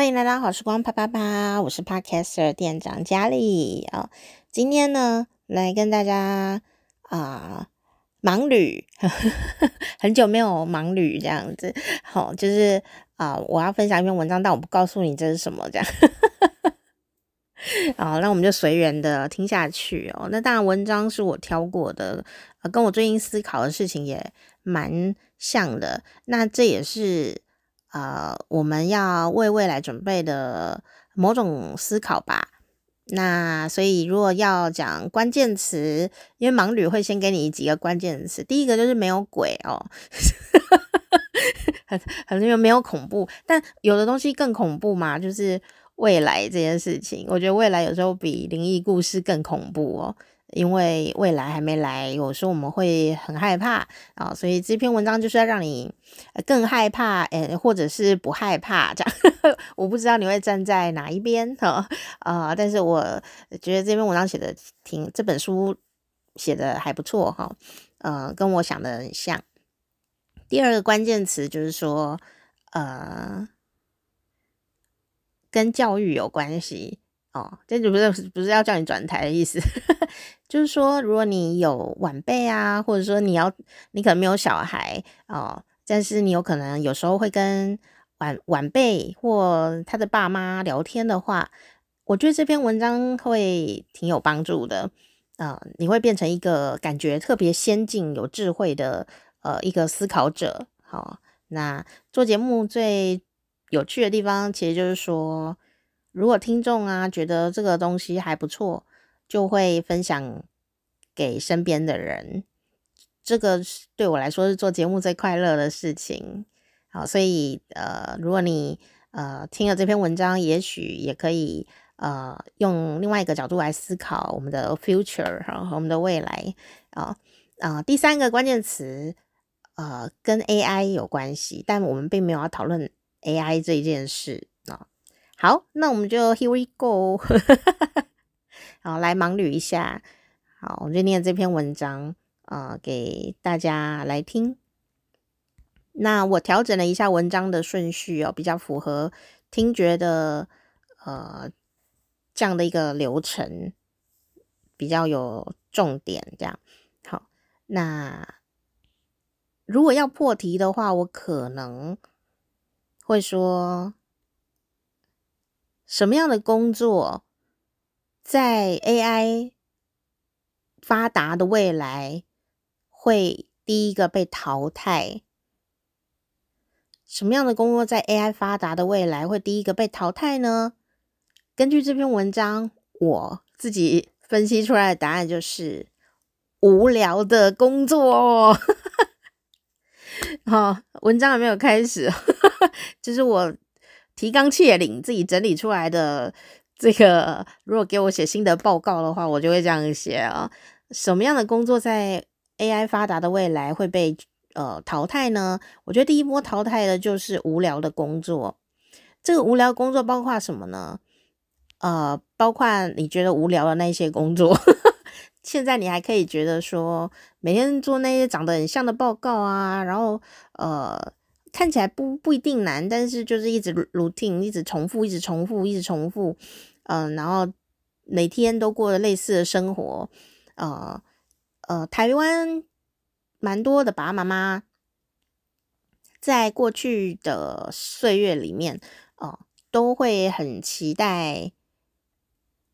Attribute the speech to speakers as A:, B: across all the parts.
A: 欢迎来到好时光啪啪啪，我是 Podcaster 店长佳丽啊。今天呢，来跟大家啊盲旅，很久没有盲旅这样子。好，就是啊，我要分享一篇文章，但我不告诉你这是什么这样。好，那我们就随缘的听下去哦。那当然，文章是我挑过的，呃，跟我最近思考的事情也蛮像的。那这也是。呃，我们要为未来准备的某种思考吧。那所以，如果要讲关键词，因为盲旅会先给你几个关键词。第一个就是没有鬼哦，很很因为没有恐怖，但有的东西更恐怖嘛，就是未来这件事情。我觉得未来有时候比灵异故事更恐怖哦。因为未来还没来，有时候我们会很害怕啊，所以这篇文章就是要让你更害怕，诶，或者是不害怕这样。我不知道你会站在哪一边哈啊，但是我觉得这篇文章写的挺，这本书写的还不错哈，呃，跟我想的很像。第二个关键词就是说，呃，跟教育有关系。哦，这就不是不是要叫你转台的意思，就是说，如果你有晚辈啊，或者说你要你可能没有小孩哦，但是你有可能有时候会跟晚晚辈或他的爸妈聊天的话，我觉得这篇文章会挺有帮助的。啊、呃，你会变成一个感觉特别先进、有智慧的呃一个思考者。好、哦，那做节目最有趣的地方，其实就是说。如果听众啊觉得这个东西还不错，就会分享给身边的人。这个对我来说是做节目最快乐的事情。好，所以呃，如果你呃听了这篇文章，也许也可以呃用另外一个角度来思考我们的 future 和我们的未来啊啊、第三个关键词呃跟 AI 有关系，但我们并没有要讨论 AI 这一件事啊。好，那我们就 Here we go，好，来盲捋一下。好，我就念这篇文章啊、给大家来听。那我调整了一下文章的顺序哦，比较符合听觉的呃这样的一个流程，比较有重点。这样好，那如果要破题的话，我可能会说。什么样的工作在 AI 发达的未来会第一个被淘汰？什么样的工作在 AI 发达的未来会第一个被淘汰呢？根据这篇文章，我自己分析出来的答案就是无聊的工作。好，文章还没有开始，就是我。提纲挈领，自己整理出来的这个，如果给我写新的报告的话，我就会这样写啊。什么样的工作在 AI 发达的未来会被呃淘汰呢？我觉得第一波淘汰的就是无聊的工作。这个无聊工作包括什么呢？呃，包括你觉得无聊的那些工作，现在你还可以觉得说，每天做那些长得很像的报告啊，然后呃。看起来不不一定难，但是就是一直 routine，一直重复，一直重复，一直重复，嗯、然后每天都过了类似的生活，呃呃，台湾蛮多的爸爸妈妈在过去的岁月里面，哦、都会很期待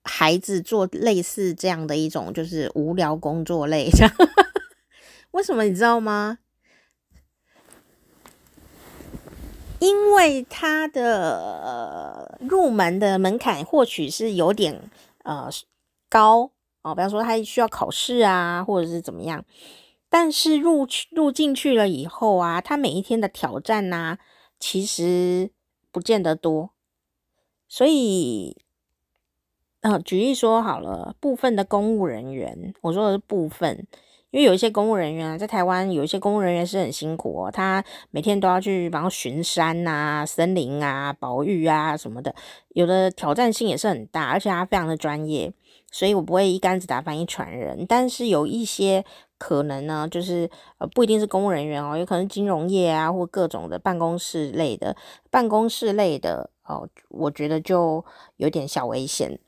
A: 孩子做类似这样的一种就是无聊工作类，这样 为什么你知道吗？因为他的入门的门槛或许是有点呃高哦，比方说他需要考试啊，或者是怎么样。但是入去入进去了以后啊，他每一天的挑战呐、啊，其实不见得多。所以，呃，举例说好了，部分的公务人员，我说的是部分。因为有一些公务人员啊，在台湾有一些公务人员是很辛苦哦，他每天都要去帮巡山啊、森林啊、保育啊什么的，有的挑战性也是很大，而且他非常的专业，所以我不会一竿子打翻一船人。但是有一些可能呢，就是呃不一定是公务人员哦，有可能金融业啊或各种的办公室类的办公室类的哦，我觉得就有点小危险。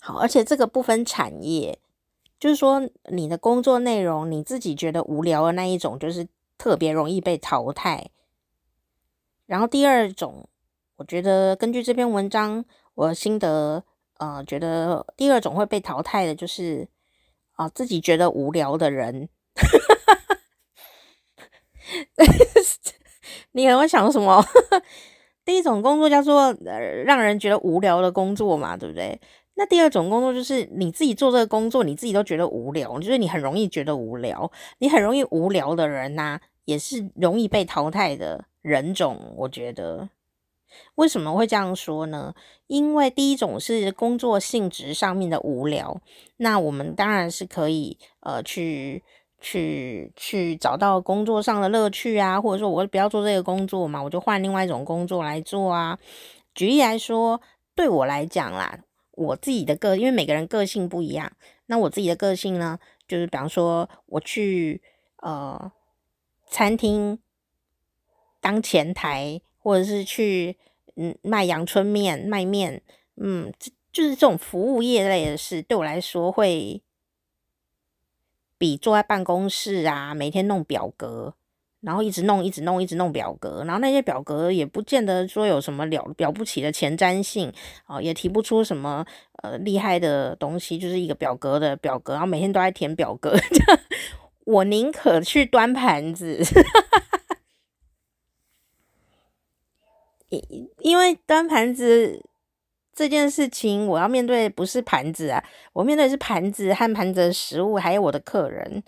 A: 好，而且这个不分产业，就是说你的工作内容你自己觉得无聊的那一种，就是特别容易被淘汰。然后第二种，我觉得根据这篇文章我的心得，呃，觉得第二种会被淘汰的，就是啊、自己觉得无聊的人。你可能会想什么？第一种工作叫做呃让人觉得无聊的工作嘛，对不对？那第二种工作就是你自己做这个工作，你自己都觉得无聊，就是你很容易觉得无聊，你很容易无聊的人呐、也是容易被淘汰的人种。我觉得为什么会这样说呢？因为第一种是工作性质上面的无聊，那我们当然是可以呃去。去去找到工作上的乐趣啊，或者说我不要做这个工作嘛，我就换另外一种工作来做啊。举例来说，对我来讲啦，我自己的个，因为每个人个性不一样，那我自己的个性呢，就是比方说我去呃餐厅当前台，或者是去嗯卖阳春面、卖面，嗯，就是这种服务业类的事，对我来说会。比坐在办公室啊，每天弄表格，然后一直弄，一直弄，一直弄表格，然后那些表格也不见得说有什么了了不起的前瞻性啊，也提不出什么呃厉害的东西，就是一个表格的表格，然后每天都在填表格。我宁可去端盘子，因因为端盘子。这件事情我要面对不是盘子啊，我面对是盘子和盘子的食物，还有我的客人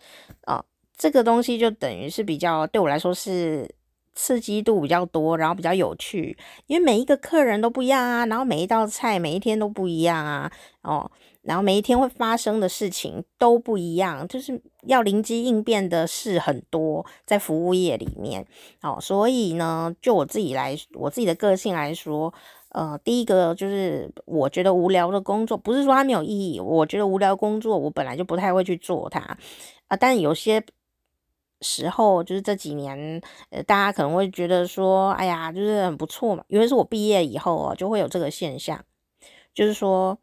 A: 哦。这个东西就等于是比较对我来说是刺激度比较多，然后比较有趣，因为每一个客人都不一样啊，然后每一道菜每一天都不一样啊，哦，然后每一天会发生的事情都不一样，就是要灵机应变的事很多，在服务业里面哦，所以呢，就我自己来，我自己的个性来说。呃，第一个就是我觉得无聊的工作，不是说它没有意义。我觉得无聊工作，我本来就不太会去做它啊、呃。但有些时候，就是这几年，呃，大家可能会觉得说，哎呀，就是很不错嘛。因为是我毕业以后哦，就会有这个现象，就是说。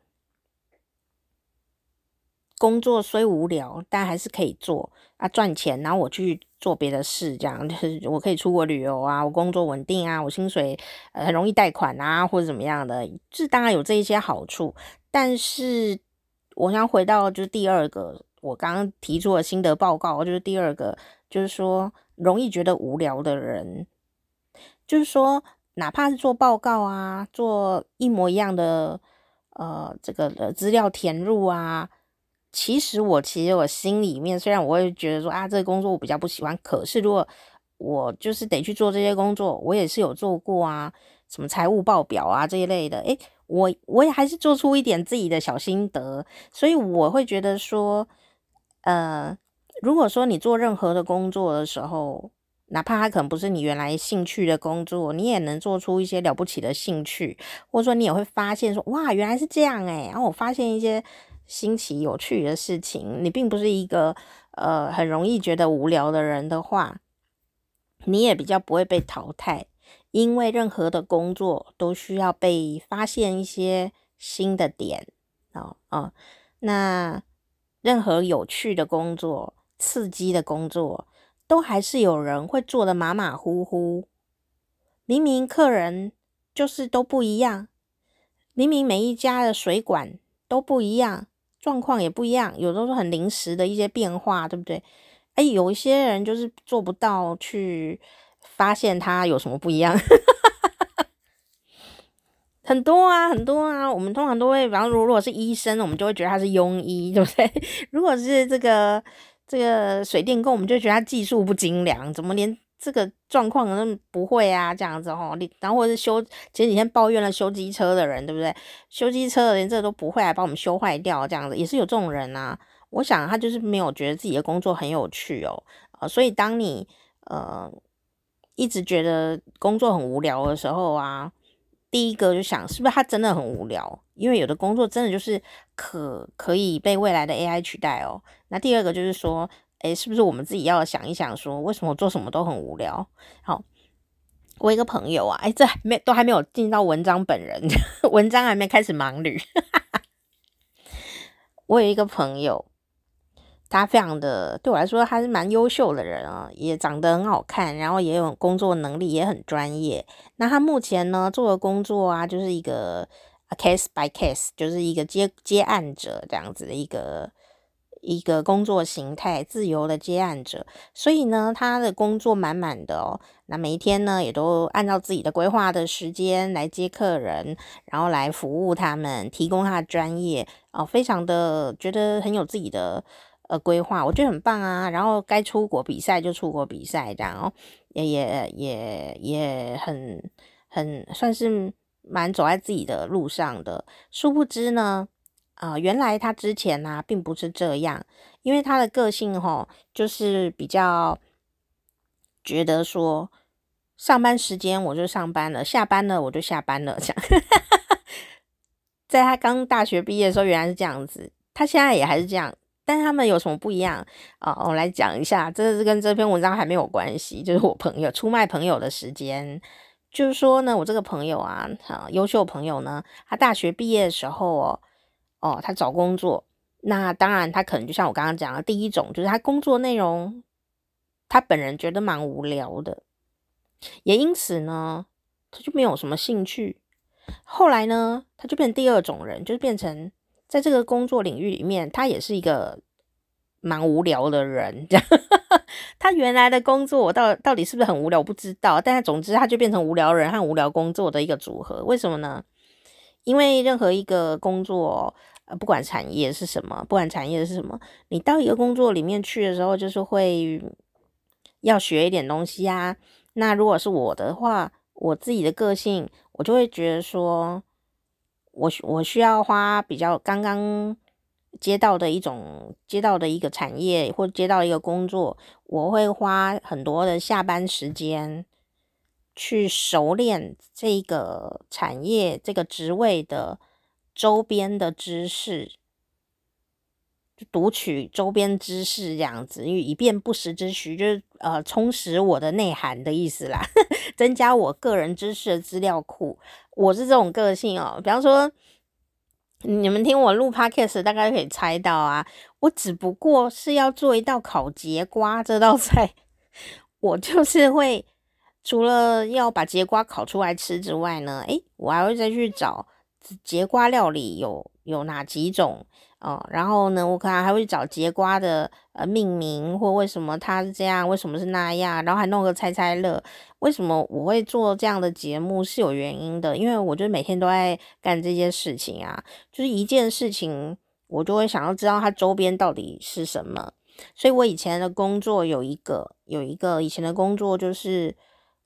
A: 工作虽无聊，但还是可以做啊，赚钱。然后我去做别的事，这样 就是我可以出国旅游啊，我工作稳定啊，我薪水呃很容易贷款啊，或者怎么样的，是当然有这一些好处。但是我想回到就是第二个，我刚刚提出的心得报告，就是第二个，就是说容易觉得无聊的人，就是说哪怕是做报告啊，做一模一样的呃这个的资料填入啊。其实我其实我心里面虽然我会觉得说啊，这个工作我比较不喜欢，可是如果我就是得去做这些工作，我也是有做过啊，什么财务报表啊这一类的，诶，我我也还是做出一点自己的小心得，所以我会觉得说，呃，如果说你做任何的工作的时候，哪怕它可能不是你原来兴趣的工作，你也能做出一些了不起的兴趣，或者说你也会发现说，哇，原来是这样诶，然后我发现一些。新奇有趣的事情，你并不是一个呃很容易觉得无聊的人的话，你也比较不会被淘汰，因为任何的工作都需要被发现一些新的点哦哦，那任何有趣的工作、刺激的工作，都还是有人会做得马马虎虎。明明客人就是都不一样，明明每一家的水管都不一样。状况也不一样，有的时候很临时的一些变化，对不对？哎，有一些人就是做不到去发现他有什么不一样，很多啊，很多啊。我们通常都会，比方说，如果是医生，我们就会觉得他是庸医，对不对？如果是这个这个水电工，我们就觉得他技术不精良，怎么连？这个状况可能不会啊，这样子吼，你然后或者是修前几天抱怨了修机车的人，对不对？修机车的连这都不会，还把我们修坏掉，这样子也是有这种人啊。我想他就是没有觉得自己的工作很有趣哦，呃，所以当你呃一直觉得工作很无聊的时候啊，第一个就想是不是他真的很无聊？因为有的工作真的就是可可以被未来的 AI 取代哦。那第二个就是说。诶，是不是我们自己要想一想，说为什么做什么都很无聊？好，我一个朋友啊，哎，这还没都还没有进到文章本人，文章还没开始盲捋。我有一个朋友，他非常的对我来说，他是蛮优秀的人啊，也长得很好看，然后也有工作能力，也很专业。那他目前呢做的工作啊，就是一个 case by case，就是一个接接案者这样子的一个。一个工作形态，自由的接案者，所以呢，他的工作满满的哦。那每一天呢，也都按照自己的规划的时间来接客人，然后来服务他们，提供他的专业哦，非常的觉得很有自己的呃规划，我觉得很棒啊。然后该出国比赛就出国比赛，然后也也也也很很算是蛮走在自己的路上的。殊不知呢。啊、原来他之前呢、并不是这样，因为他的个性吼，就是比较觉得说，上班时间我就上班了，下班了我就下班了，这样。在他刚大学毕业的时候，原来是这样子，他现在也还是这样，但他们有什么不一样啊、我来讲一下，这是跟这篇文章还没有关系，就是我朋友出卖朋友的时间，就是说呢，我这个朋友啊，啊，优秀朋友呢，他大学毕业的时候哦。哦，他找工作，那当然他可能就像我刚刚讲的，第一种就是他工作内容，他本人觉得蛮无聊的，也因此呢，他就没有什么兴趣。后来呢，他就变第二种人，就是变成在这个工作领域里面，他也是一个蛮无聊的人。这样，他原来的工作我到到底是不是很无聊，我不知道。但是总之，他就变成无聊人和无聊工作的一个组合。为什么呢？因为任何一个工作。呃，不管产业是什么，不管产业是什么，你到一个工作里面去的时候，就是会要学一点东西啊。那如果是我的话，我自己的个性，我就会觉得说，我我需要花比较刚刚接到的一种接到的一个产业或接到一个工作，我会花很多的下班时间去熟练这个产业这个职位的。周边的知识，就读取周边知识这样子，因为以便不时之需，就是呃充实我的内涵的意思啦，增加我个人知识的资料库。我是这种个性哦，比方说你们听我录 podcast，大概可以猜到啊，我只不过是要做一道烤节瓜这道菜，我就是会除了要把节瓜烤出来吃之外呢，诶，我还会再去找。节瓜料理有有哪几种哦？然后呢，我可能还会找节瓜的呃命名，或为什么它是这样，为什么是那样，然后还弄个猜猜乐。为什么我会做这样的节目是有原因的，因为我就每天都在干这些事情啊，就是一件事情，我就会想要知道它周边到底是什么。所以我以前的工作有一个有一个以前的工作就是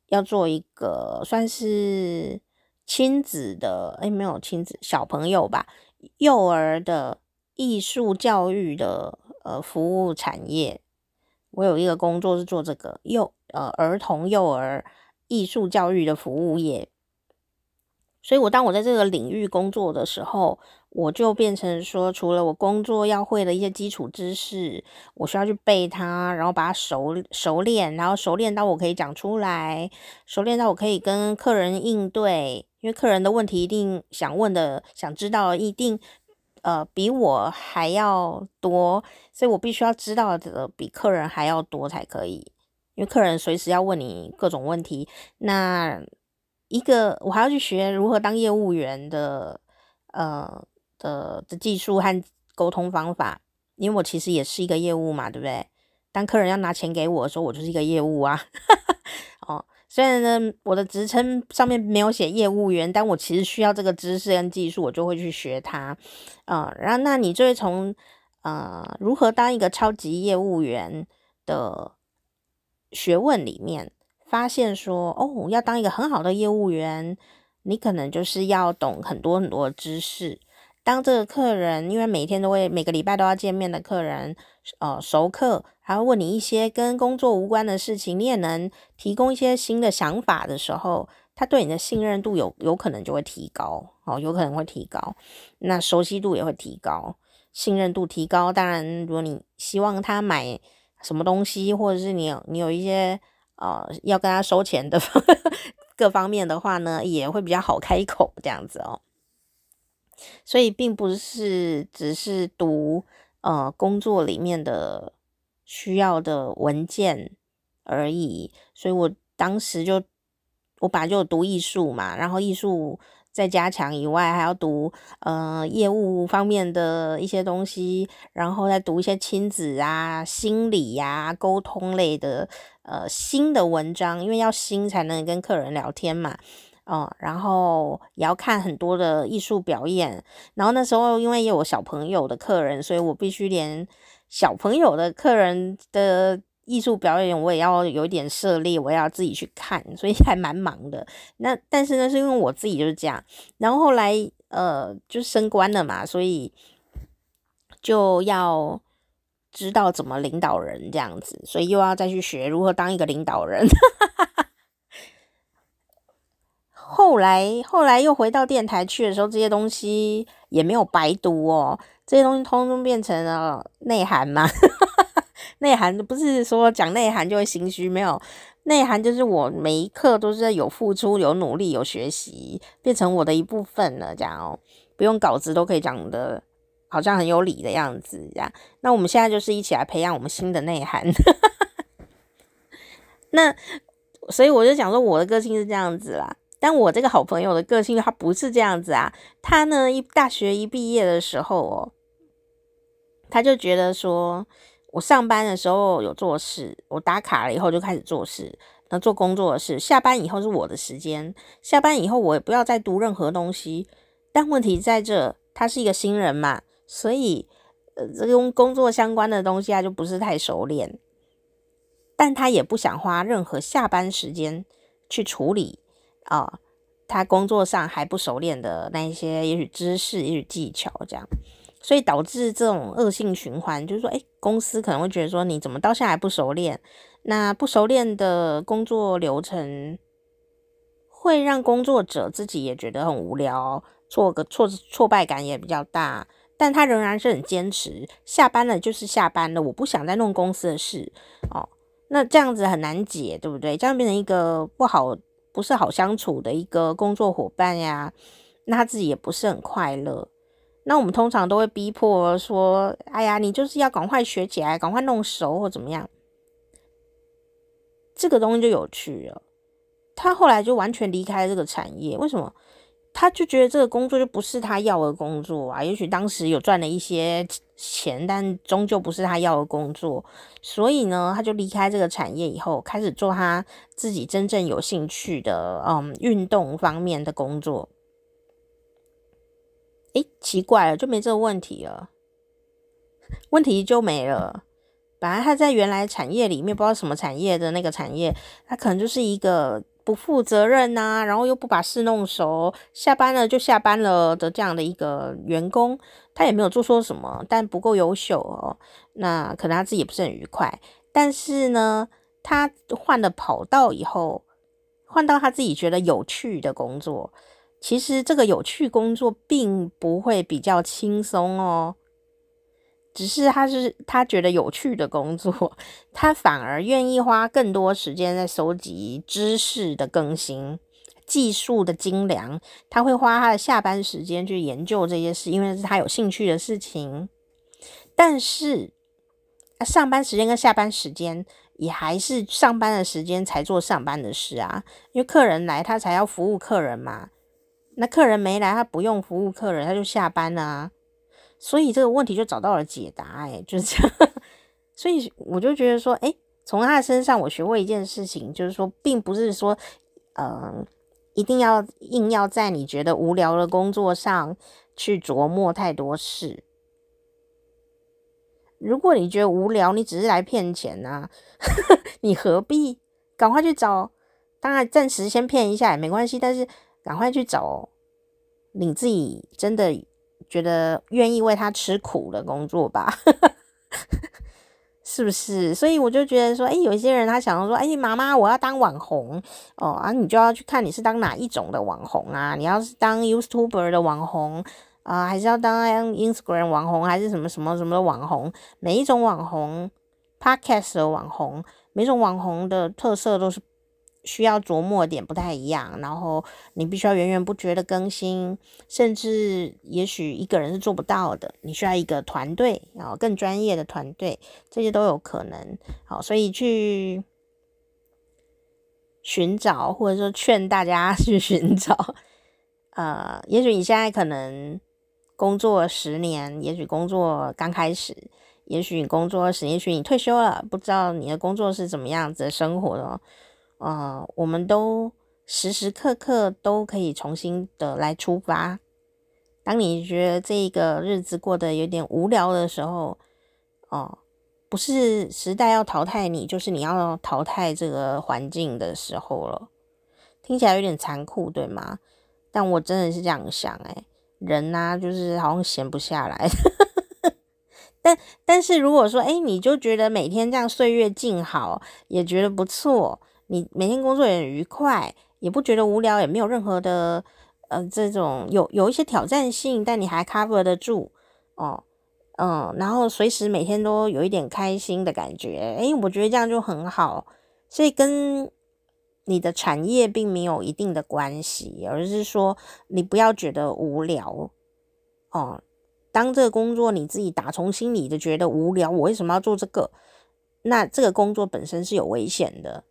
A: 要做一个算是。亲子的，诶，没有亲子，小朋友吧，幼儿的艺术教育的呃服务产业，我有一个工作是做这个幼呃儿童幼儿艺术教育的服务业。所以，我当我在这个领域工作的时候，我就变成说，除了我工作要会的一些基础知识，我需要去背它，然后把它熟熟练，然后熟练到我可以讲出来，熟练到我可以跟客人应对，因为客人的问题一定想问的、想知道一定呃比我还要多，所以我必须要知道的比客人还要多才可以，因为客人随时要问你各种问题，那。一个，我还要去学如何当业务员的，呃的的技术和沟通方法，因为我其实也是一个业务嘛，对不对？当客人要拿钱给我的时候，我就是一个业务啊。虽然呢，我的职称上面没有写业务员，但我其实需要这个知识跟技术，我就会去学它。啊、然后那你就会从呃如何当一个超级业务员的学问里面。发现说哦，要当一个很好的业务员，你可能就是要懂很多很多知识。当这个客人，因为每天都会每个礼拜都要见面的客人，呃，熟客，还会问你一些跟工作无关的事情，你也能提供一些新的想法的时候，他对你的信任度有有可能就会提高，哦，有可能会提高，那熟悉度也会提高，信任度提高。当然，如果你希望他买什么东西，或者是你有你有一些。呃，要跟他收钱的 各方面的话呢，也会比较好开口这样子哦。所以并不是只是读呃工作里面的需要的文件而已。所以我当时就我本来就读艺术嘛，然后艺术再加强以外，还要读呃业务方面的一些东西，然后再读一些亲子啊、心理呀、沟通类的呃新的文章，因为要新才能跟客人聊天嘛。哦，然后也要看很多的艺术表演，然后那时候因为也有小朋友的客人，所以我必须连小朋友的客人的艺术表演我也要有一点涉猎，我也要自己去看，所以 还蛮忙的。那但是呢，是因为我自己就是这样，然后后来呃就升官了嘛，所以就要知道怎么领导人这样子，所以又要再去学如何当一个领导人。后来，后来又回到电台去的时候，这些东西也没有白读哦。这些东西通通变成了内涵嘛。内涵不是说讲内涵就会心虚，没有内涵就是我每一刻都是有付出、有努力、有学习，变成我的一部分了。这样哦，不用稿子都可以讲的，好像很有理的样子。这样，那我们现在就是一起来培养我们新的内涵。那所以我就想说，我的个性是这样子啦。但我这个好朋友的个性，他不是这样子啊。他呢，一大学一毕业的时候哦，他就觉得说，我上班的时候有做事，我打卡了以后就开始做事，那做工作的事。下班以后是我的时间，下班以后我也不要再读任何东西。但问题在这，他是一个新人嘛，所以呃，这跟工作相关的东西他就不是太熟练。但他也不想花任何下班时间去处理。啊、他工作上还不熟练的那一些，也许知识，也许技巧，这样，所以导致这种恶性循环，就是说，诶，公司可能会觉得说，你怎么到现在还不熟练？那不熟练的工作流程，会让工作者自己也觉得很无聊，挫个挫挫败感也比较大，但他仍然是很坚持，下班了就是下班了，我不想再弄公司的事，哦，那这样子很难解，对不对？这样变成一个不好。不是好相处的一个工作伙伴呀，那他自己也不是很快乐。那我们通常都会逼迫说：“哎呀，你就是要赶快学起来，赶快弄熟或怎么样。”这个东西就有趣了。他后来就完全离开这个产业，为什么？他就觉得这个工作就不是他要的工作啊。也许当时有赚了一些钱，但终究不是他要的工作。所以呢，他就离开这个产业以后，开始做他自己真正有兴趣的，嗯，运动方面的工作。诶，奇怪了，就没这个问题了，问题就没了。本来他在原来产业里面，不知道什么产业的那个产业，他可能就是一个。不负责任呐、然后又不把事弄熟，下班了就下班了的这样的一个员工，他也没有做错什么，但不够优秀哦，那可能他自己也不是很愉快。但是呢，他换了跑道以后，换到他自己觉得有趣的工作，其实这个有趣工作并不会比较轻松哦。只是他是他觉得有趣的工作，他反而愿意花更多时间在收集知识的更新、技术的精良。他会花他的下班时间去研究这些事，因为是他有兴趣的事情。但是，上班时间跟下班时间也还是上班的时间才做上班的事啊，因为客人来他才要服务客人嘛。那客人没来，他不用服务客人，他就下班了啊。所以这个问题就找到了解答，哎，就是这样。所以我就觉得说，哎，从他的身上我学会一件事情，就是说，并不是说，呃，一定要硬要在你觉得无聊的工作上去琢磨太多事。如果你觉得无聊，你只是来骗钱呐，你何必？赶快去找，当然暂时先骗一下也没关系，但是赶快去找你自己真的。觉得愿意为他吃苦的工作吧，是不是？所以我就觉得说，哎，有一些人他想要说，哎，妈妈，我要当网红哦啊，你就要去看你是当哪一种的网红啊？你要是当 YouTuber 的网红啊，还是要当 Instagram 网红，还是什么什么什么的网红？每一种网红，Podcast 的网红，每种网红的特色都是需要琢磨点不太一样，然后你必须要源源不绝的更新，甚至也许一个人是做不到的，你需要一个团队，然后更专业的团队，这些都有可能。好，所以去寻找，或者说劝大家 去寻找。呃，也许你现在可能工作十年，也许工作刚开始，也许你工作十年，也许你退休了，不知道你的工作是怎么样子的生活的。呃，我们都时时刻刻都可以重新的来出发。当你觉得这个日子过得有点无聊的时候，哦、不是时代要淘汰你，就是你要淘汰这个环境的时候了。听起来有点残酷，对吗？但我真的是这样想，哎，人呐，就是好像闲不下来。但但是如果说，哎，你就觉得每天这样岁月静好，也觉得不错，你每天工作也很愉快，也不觉得无聊，也没有任何的呃这种有有一些挑战性，但你还 cover 得住哦，嗯，然后随时每天都有一点开心的感觉，哎，我觉得这样就很好，所以跟。你的产业并没有一定的关系，而是说你不要觉得无聊哦。当这个工作你自己打从心里的觉得无聊，我为什么要做这个？那这个工作本身是有危险的，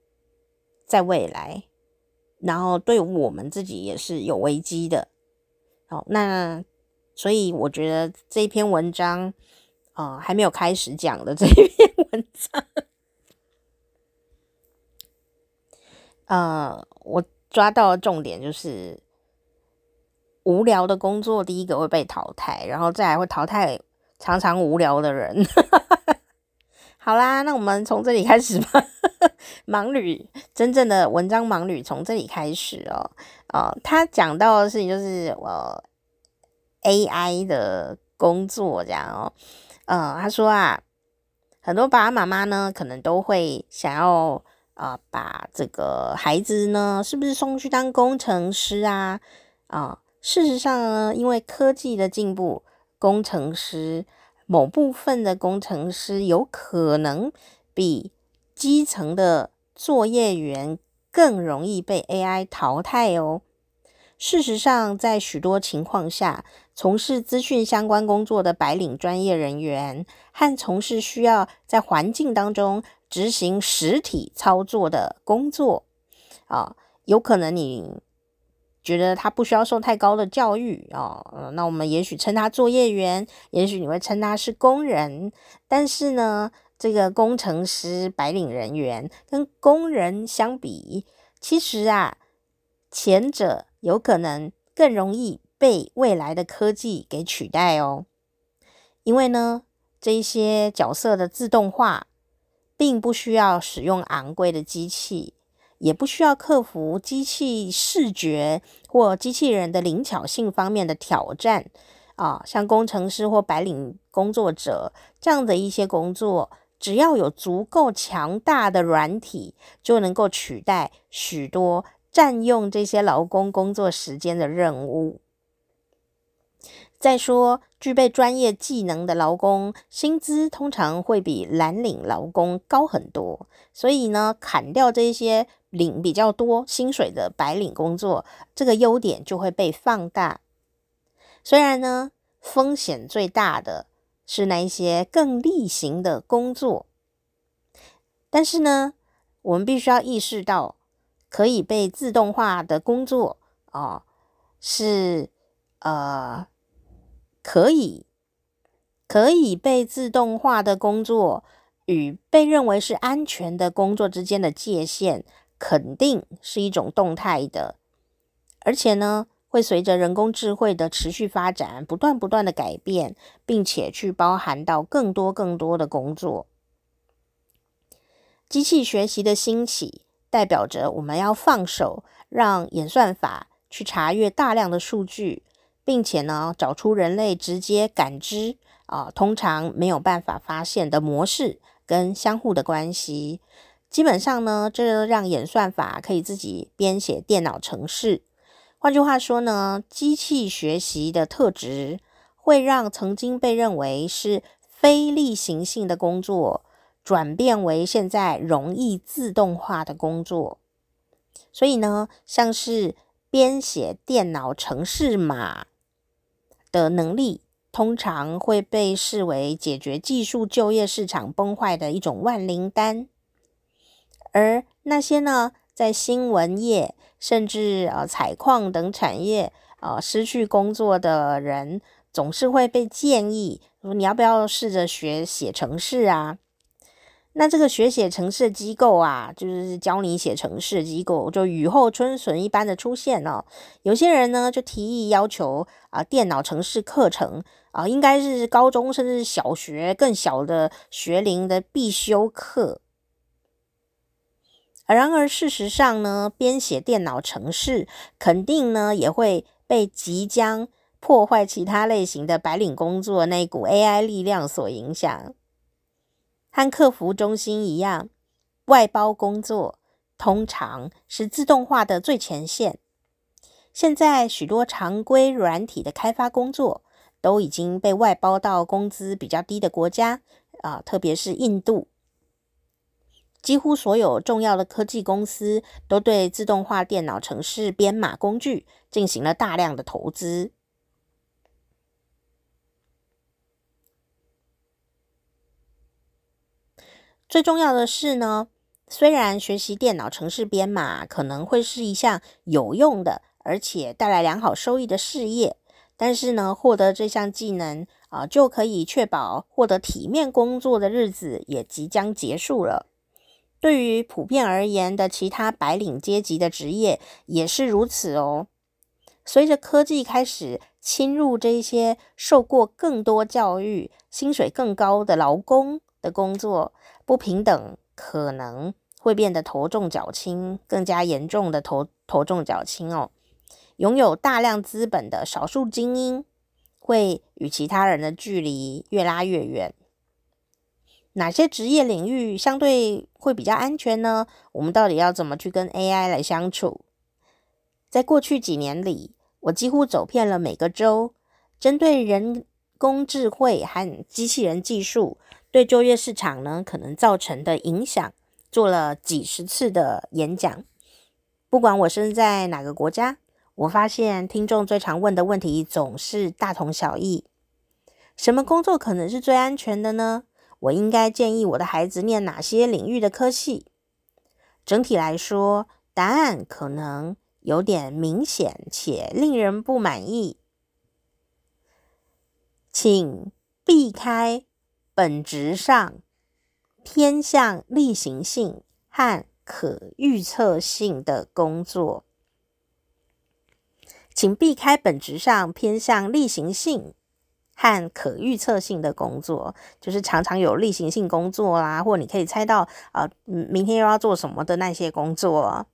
A: 在未来，然后对我们自己也是有危机的。好，那所以我觉得这一篇文章啊，还没有开始讲的这一篇文章。呃，我抓到的重点就是无聊的工作，第一个会被淘汰，然后再来会淘汰常常无聊的人。好啦，那我们从这里开始吧。盲旅真正的文章盲旅从这里开始哦。哦，他讲到的事情就是呃 AI 的工作这样哦。呃，他说啊，很多爸爸妈妈呢，可能都会想要。啊、把这个孩子呢，是不是送去当工程师啊？啊、事实上呢，因为科技的进步，工程师某部分的工程师有可能比基层的作业员更容易被 AI 淘汰哦。事实上，在许多情况下，从事资讯相关工作的白领专业人员和从事需要在环境当中执行实体操作的工作，啊，有可能你觉得他不需要受太高的教育啊，那我们也许称他作业员，也许你会称他是工人，但是呢，这个工程师白领人员跟工人相比，其实啊，前者有可能更容易。被未来的科技给取代哦，因为呢，这些角色的自动化，并不需要使用昂贵的机器，也不需要克服机器视觉或机器人的灵巧性方面的挑战啊。像工程师或白领工作者这样的一些工作，只要有足够强大的软体，就能够取代许多占用这些劳工工作时间的任务。再说，具备专业技能的劳工薪资通常会比蓝领劳工高很多，所以呢，砍掉这些领比较多薪水的白领工作，这个优点就会被放大。虽然呢，风险最大的是那一些更例行的工作，但是呢，我们必须要意识到，可以被自动化的工作哦，是呃。可以可以被自动化的工作与被认为是安全的工作之间的界限，肯定是一种动态的，而且呢，会随着人工智慧的持续发展，不断不断的改变，并且去包含到更多更多的工作。机器学习的兴起，代表着我们要放手，让演算法去查阅大量的数据。并且呢，找出人类直接感知啊、通常没有办法发现的模式跟相互的关系。基本上呢，这让演算法可以自己编写电脑程式。换句话说呢，机器学习的特质会让曾经被认为是非例行性的工作，转变为现在容易自动化的工作。所以呢，像是编写电脑程式码的能力，通常会被视为解决技术就业市场崩坏的一种万灵丹。而那些呢，在新闻业甚至呃采矿等产业呃失去工作的人，总是会被建议说，你要不要试着学写程式啊？那这个学写程式的机构啊，就是教你写程式机构，就雨后春笋一般的出现哦。有些人呢就提议要求啊，电脑程式课程啊，应该是高中甚至小学更小的学龄的必修课。然而事实上呢，编写电脑程式肯定呢也会被即将破坏其他类型的白领工作那股 AI 力量所影响。和客服中心一样，外包工作通常是自动化的最前线。现在许多常规软体的开发工作都已经被外包到工资比较低的国家啊，特别是印度。几乎所有重要的科技公司都对自动化电脑程式编码工具进行了大量的投资。最重要的是呢，虽然学习电脑程式编码可能会是一项有用的，而且带来良好收益的事业，但是呢，获得这项技能啊，就可以确保获得体面工作的日子也即将结束了。对于普遍而言的其他白领阶级的职业也是如此哦。随着科技开始侵入这些受过更多教育、薪水更高的劳工的工作，不平等可能会变得头重脚轻，更加严重的头头重脚轻哦。拥有大量资本的少数精英会与其他人的距离越拉越远。哪些职业领域相对会比较安全呢？我们到底要怎么去跟 AI 来相处？在过去几年里，我几乎走遍了每个州，针对人工智慧和机器人技术。对就业市场呢，可能造成的影响，做了几十次的演讲。不管我身在哪个国家，我发现听众最常问的问题总是大同小异：什么工作可能是最安全的呢？我应该建议我的孩子念哪些领域的科系？整体来说，答案可能有点明显且令人不满意，请避开。本质上偏向例行性和可预测性的工作，请避开本质上偏向例行性和可预测性的工作，就是常常有例行性工作啦，或你可以猜到啊，呃，明天又要做什么的那些工作。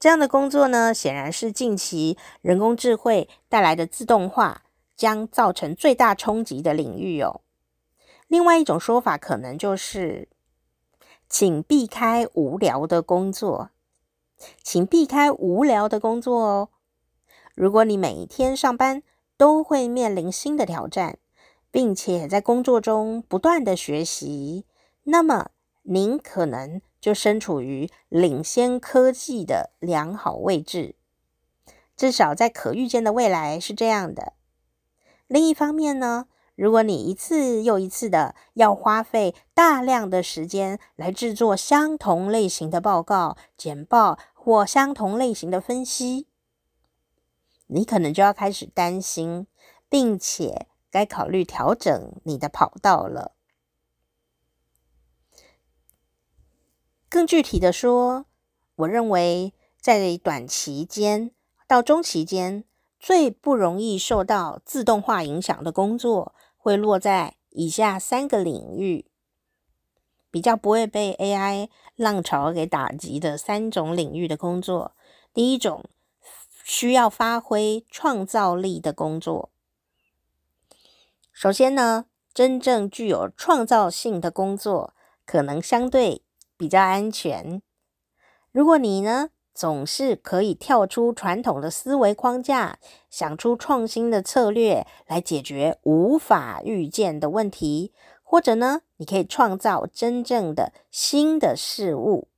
A: 这样的工作呢，显然是近期人工智慧带来的自动化。将造成最大冲击的领域哦。另外一种说法可能就是，请避开无聊的工作，请避开无聊的工作哦。如果你每一天上班都会面临新的挑战，并且在工作中不断的学习，那么您可能就身处于领先科技的良好位置，至少在可预见的未来是这样的。另一方面呢，如果你一次又一次的要花费大量的时间来制作相同类型的报告、简报或相同类型的分析，你可能就要开始担心，并且该考虑调整你的跑道了。更具体的说，我认为在短期间到中期间，最不容易受到自动化影响的工作，会落在以下三个领域，比较不会被 AI 浪潮给打击的三种领域的工作。第一种，需要发挥创造力的工作。首先呢，真正具有创造性的工作，可能相对比较安全。如果你呢，总是可以跳出传统的思维框架，想出创新的策略来解决无法预见的问题，或者呢，你可以创造真正的新的事物。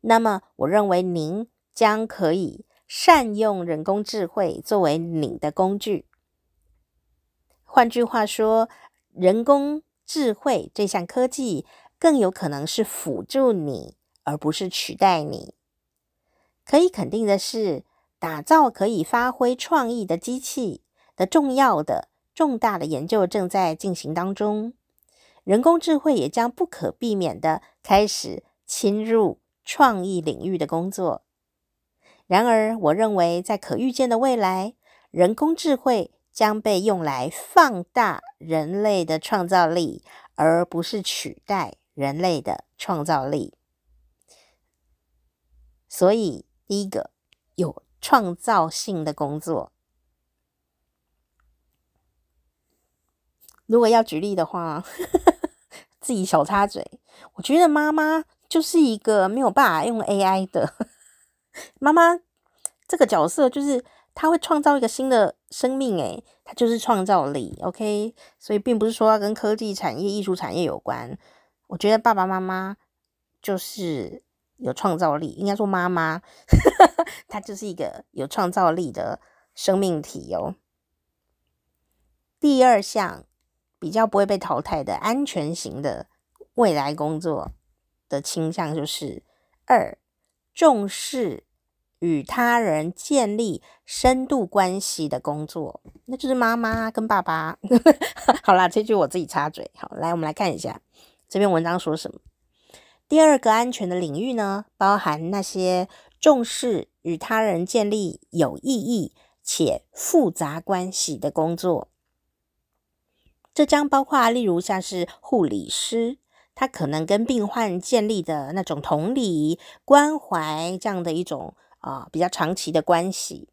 A: 那么，我认为您将可以善用人工智慧作为你的工具。换句话说，人工智慧这项科技更有可能是辅助你，而不是取代你。可以肯定的是，打造可以发挥创意的机器的重要的重大的研究正在进行当中。人工智慧也将不可避免的开始侵入创意领域的工作。然而，我认为在可预见的未来，人工智慧将被用来放大人类的创造力，而不是取代人类的创造力。所以，第一个有创造性的工作。如果要举例的话，自己小插嘴，我觉得妈妈就是一个没有办法用 AI 的妈妈。这个角色就是她会创造一个新的生命，诶，她就是创造力。OK，所以并不是说要跟科技产业、艺术产业有关。我觉得爸爸妈妈就是有创造力，应该说妈妈，她就是一个有创造力的生命体哦。第二项。比较不会被淘汰的安全型的未来工作的倾向就是二，重视与他人建立深度关系的工作，那就是妈妈跟爸爸。好啦，这句我自己插嘴。好，来我们来看一下这篇文章说什么。第二个安全的领域呢，包含那些重视与他人建立有意义且复杂关系的工作。这将包括，例如像是护理师，他可能跟病患建立的那种同理、关怀这样的一种啊、比较长期的关系，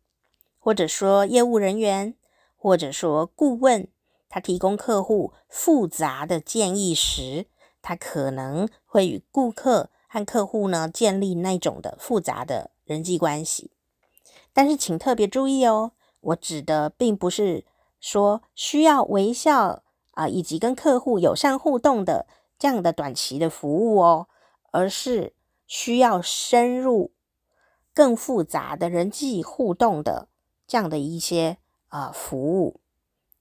A: 或者说业务人员，或者说顾问，他提供客户复杂的建议时，他可能会与顾客和客户呢建立那种的复杂的人际关系。但是请特别注意哦，我指的并不是说需要微笑。啊，以及跟客户友善互动的这样的短期的服务哦，而是需要深入、更复杂的人际互动的这样的一些啊服务。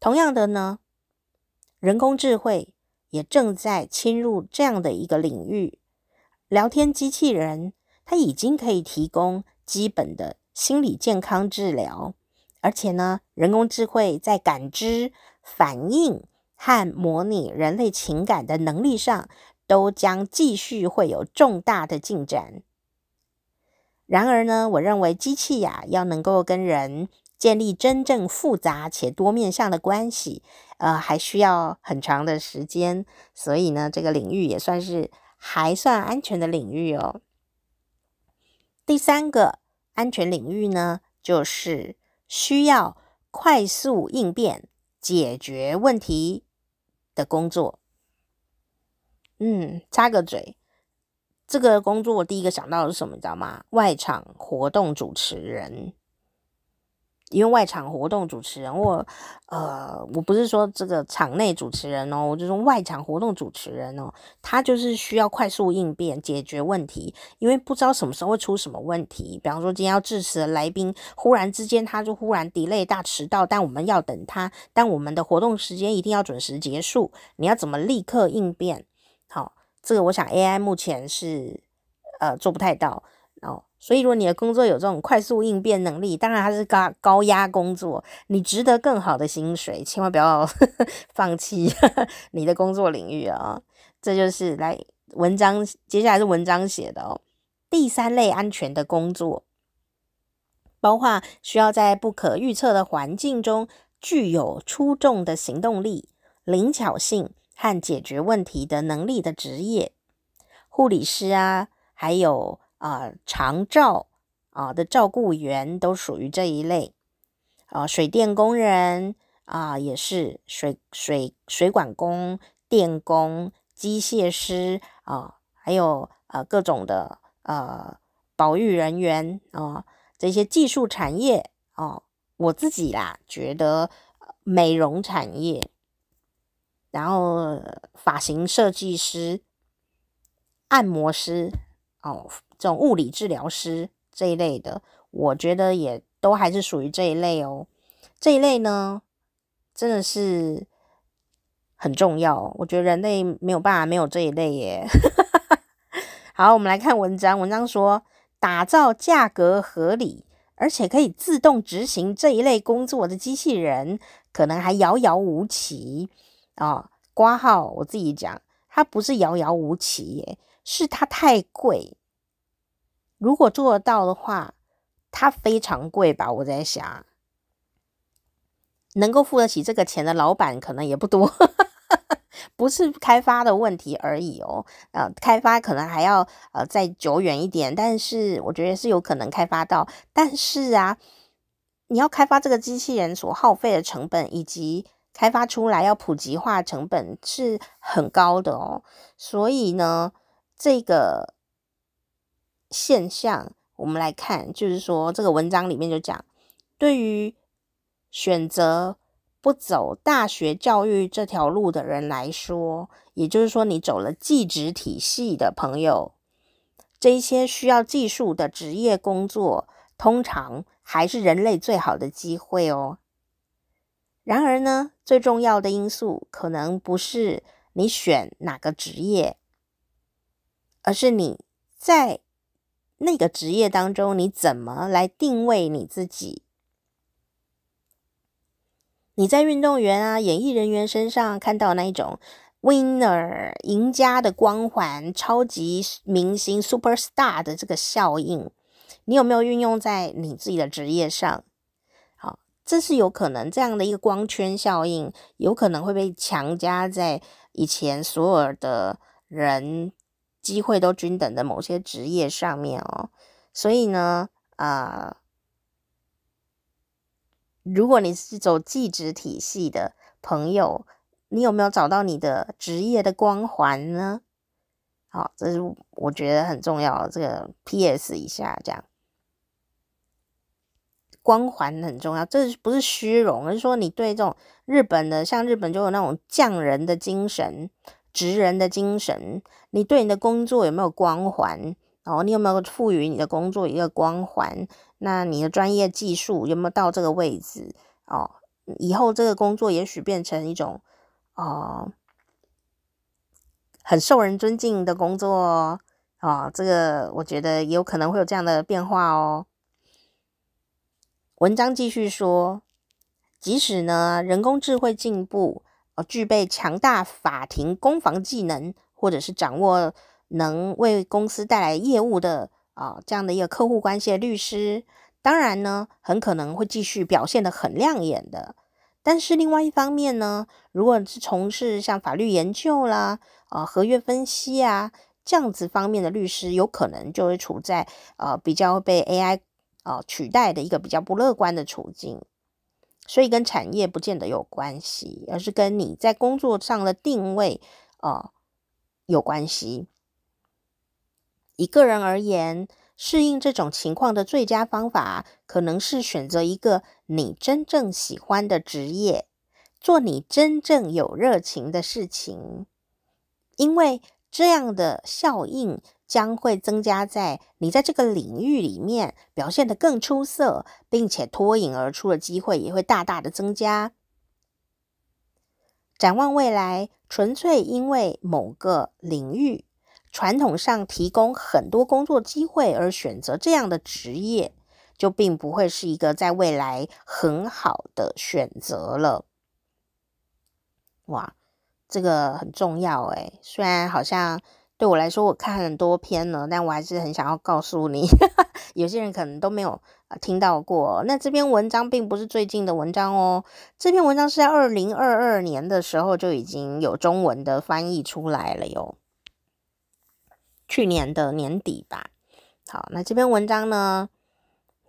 A: 同样的呢，人工智慧也正在侵入这样的一个领域。聊天机器人它已经可以提供基本的心理健康治疗，而且呢，人工智慧在感知、反应。和模拟人类情感的能力上，都将继续会有重大的进展。然而呢，我认为机器呀、要能够跟人建立真正复杂且多面向的关系，呃，还需要很长的时间。所以呢，这个领域也算是还算安全的领域哦。第三个安全领域呢，就是需要快速应变、解决问题。的工作，嗯，插个嘴，这个工作我第一个想到的是什么？你知道吗？外场活动主持人。因为外场活动主持人，我呃，我不是说这个场内主持人哦，我就说外场活动主持人哦，他就是需要快速应变解决问题，因为不知道什么时候会出什么问题。比方说今天要致辞的来宾，忽然之间他就忽然 delay 大迟到，但我们要等他，但我们的活动时间一定要准时结束，你要怎么立刻应变？好，这个我想 AI 目前是呃做不太到哦。所以，如果你的工作有这种快速应变能力，当然它是高高压工作，你值得更好的薪水，千万不要呵 呵放弃 你的工作领域啊！这就是来文章，接下来是文章写的哦。第三类安全的工作，包括需要在不可预测的环境中具有出众的行动力、灵巧性和解决问题的能力的职业，护理师啊，还有。啊、长照啊的照顾员都属于这一类。啊、水电工人啊、也是水水水管工、电工、机械师啊、还有呃各种的呃保育人员啊、这些技术产业啊、我自己啦觉得美容产业然后发型设计师、按摩师哦，这种物理治疗师这一类的，我觉得也都还是属于这一类哦。这一类呢，真的是很重要。我觉得人类没有办法没有这一类耶。好，我们来看文章。文章说，打造价格合理而且可以自动执行这一类工作的机器人，可能还遥遥无期啊。括号我自己讲，它不是遥遥无期耶，是它太贵。如果做得到的话，它非常贵吧？我在想。能够付得起这个钱的老板可能也不多，不是开发的问题而已哦。呃，开发可能还要呃再久远一点，但是我觉得是有可能开发到。但是啊，你要开发这个机器人所耗费的成本，以及开发出来要普及化成本是很高的哦。所以呢，这个现象我们来看，就是说这个文章里面就讲，对于。选择不走大学教育这条路的人来说，也就是说，你走了技职体系的朋友，这一些需要技术的职业工作，通常还是人类最好的机会哦。然而呢，最重要的因素可能不是你选哪个职业，而是你在那个职业当中，你怎么来定位你自己。你在运动员啊、演艺人员身上看到那一种 winner 赢家的光环、超级明星 superstar 的这个效应，你有没有运用在你自己的职业上？这是有可能这样的一个光圈效应，有可能会被强加在以前所有的人机会都均等的某些职业上面哦。所以呢，啊、如果你是走技职体系的朋友，你有没有找到你的职业的光环呢？好，这是我觉得很重要。这个 PS 一下，这样光环很重要，这不是虚荣，而是说你对这种日本的，像日本就有那种匠人的精神、职人的精神，你对你的工作有没有光环？然后你有没有赋予你的工作一个光环？那你的专业技术有没有到这个位置？哦，以后这个工作也许变成一种哦很受人尊敬的工作哦。哦，这个我觉得有可能会有这样的变化哦。文章继续说，即使呢人工智慧进步，呃，具备强大法庭攻防技能，或者是掌握能为公司带来业务的。啊、这样的一个客户关系的律师，当然呢，很可能会继续表现得很亮眼的。但是另外一方面呢，如果是从事像法律研究啦、啊、合约分析啊这样子方面的律师，有可能就会处在呃比较被 AI、呃、取代的一个比较不乐观的处境。所以跟产业不见得有关系，而是跟你在工作上的定位啊、有关系。以个人而言，适应这种情况的最佳方法，可能是选择一个你真正喜欢的职业，做你真正有热情的事情，因为这样的效应将会增加在你在这个领域里面表现得更出色，并且脱颖而出的机会也会大大的增加。展望未来，纯粹因为某个领域。传统上提供很多工作机会而选择这样的职业，就并不会是一个在未来很好的选择了。哇，这个很重要诶，虽然好像对我来说，我看很多篇了，但我还是很想要告诉你，有些人可能都没有听到过。那这篇文章并不是最近的文章哦，这篇文章是在二零二二年的时候就已经有中文的翻译出来了哟。去年的年底吧，好，那这篇文章呢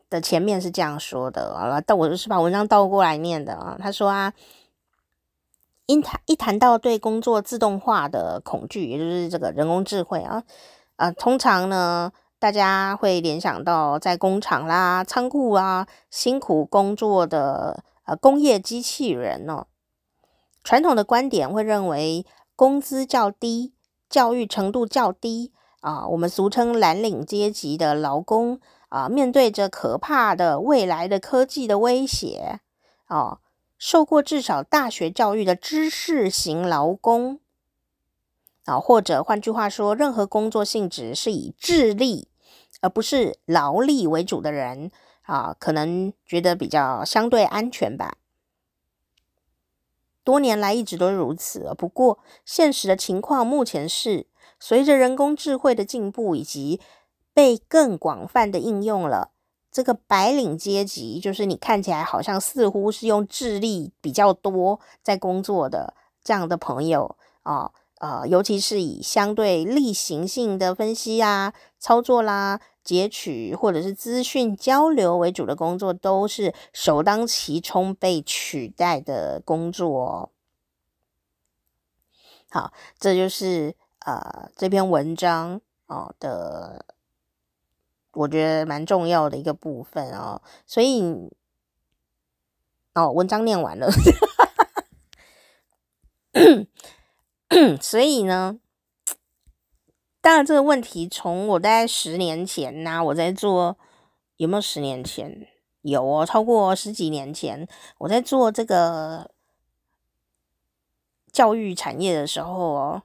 A: 的前面是这样说的，好了，但我就是把文章倒过来念的啊。他说啊，一谈一谈到对工作自动化的恐惧，也就是这个人工智慧啊，啊，通常呢，大家会联想到在工厂啦、仓库啊辛苦工作的呃工业机器人哦。传统的观点会认为工资较低、教育程度较低啊，我们俗称蓝领阶级的劳工啊，面对着可怕的未来的科技的威胁啊，受过至少大学教育的知识型劳工啊，或者换句话说，任何工作性质是以智力而不是劳力为主的人啊，可能觉得比较相对安全吧。多年来一直都如此，不过现实的情况目前是，随着人工智慧的进步以及被更广泛的应用了，这个白领阶级，就是你看起来好像似乎是用智力比较多在工作的这样的朋友啊，呃，尤其是以相对例行性的分析啊、操作啦、截取或者是资讯交流为主的工作，都是首当其冲被取代的工作。好，这就是呃这篇文章哦的，我觉得蛮重要的一个部分哦。所以哦，文章念完了，所以呢。当然，这个问题从我大概十年前呐、我在做，有没有十年前？有哦，超过十几年前，我在做这个教育产业的时候哦，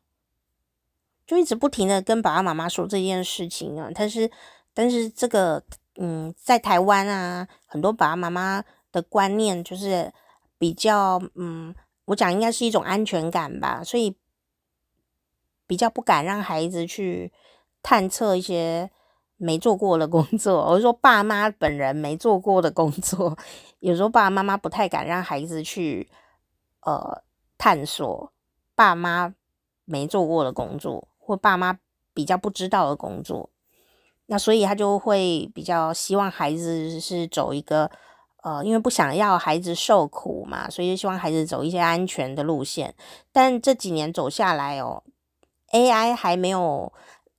A: 就一直不停的跟爸爸妈妈说这件事情啊。但是，但是这个，嗯，在台湾啊，很多爸爸妈妈的观念就是比较，嗯，我讲应该是一种安全感吧，所以。比较不敢让孩子去探测一些没做过的工作，我是说爸妈本人没做过的工作，有时候爸爸妈妈不太敢让孩子去呃探索爸妈没做过的工作，或爸妈比较不知道的工作，那所以他就会比较希望孩子是走一个呃，因为不想要孩子受苦嘛，所以就希望孩子走一些安全的路线。但这几年走下来哦。AI 还没有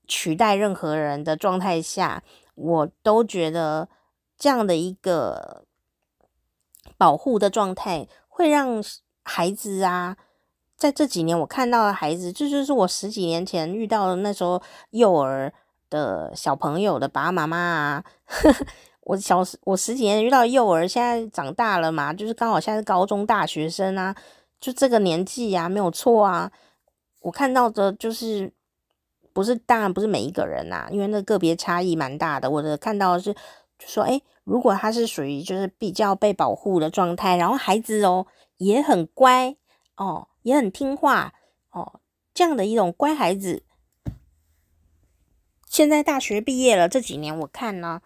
A: 取代任何人的状态下，我都觉得这样的一个保护的状态会让孩子啊，在这几年我看到的孩子，这就是我十几年前遇到的那时候幼儿的小朋友的爸爸妈妈啊。我小时我十几年遇到幼儿，现在长大了嘛，就是刚好现在是高中大学生啊，就这个年纪啊，没有错啊。我看到的就是不是，当然不是每一个人呐、因为那个别差异蛮大的。我的看到的是，就说，诶，如果他是属于就是比较被保护的状态，然后孩子哦也很乖哦，也很听话哦，这样的一种乖孩子，现在大学毕业了这几年，我看呢，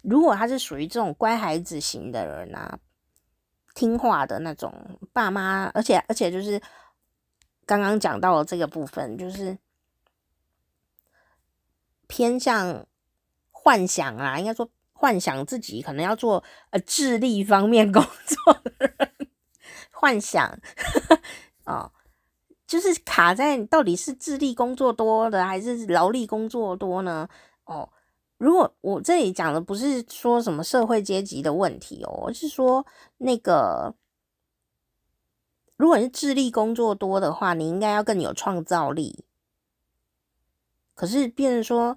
A: 如果他是属于这种乖孩子型的人啊，听话的那种爸妈，而且而且就是。刚刚讲到了这个部分，就是偏向幻想啊，应该说幻想自己可能要做呃智力方面工作的人，幻想啊、哦，就是卡在到底是智力工作多的还是劳力工作多呢？哦，如果我这里讲的不是说什么社会阶级的问题哦，而是说那个。如果你是智力工作多的话，你应该要更有创造力。可是，变成说，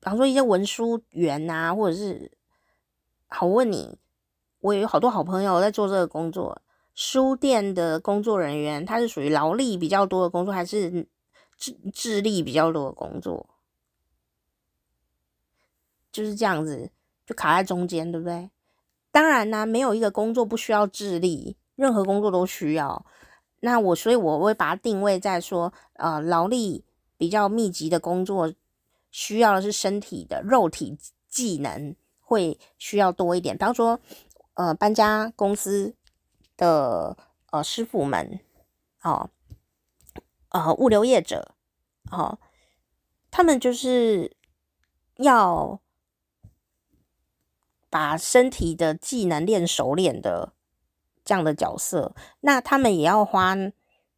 A: 比方说一些文书员啊，或者是，好，问你，我有好多好朋友在做这个工作，书店的工作人员，他是属于劳力比较多的工作，还是智智力比较多的工作？就是这样子，就卡在中间，对不对？当然呢、没有一个工作不需要智力。任何工作都需要，那我所以我会把它定位在说，呃，劳力比较密集的工作，需要的是身体的肉体技能会需要多一点。比方说，呃，搬家公司的呃师傅们，哦，呃，物流业者，哦，他们就是要把身体的技能练熟练的。这样的角色，那他们也要花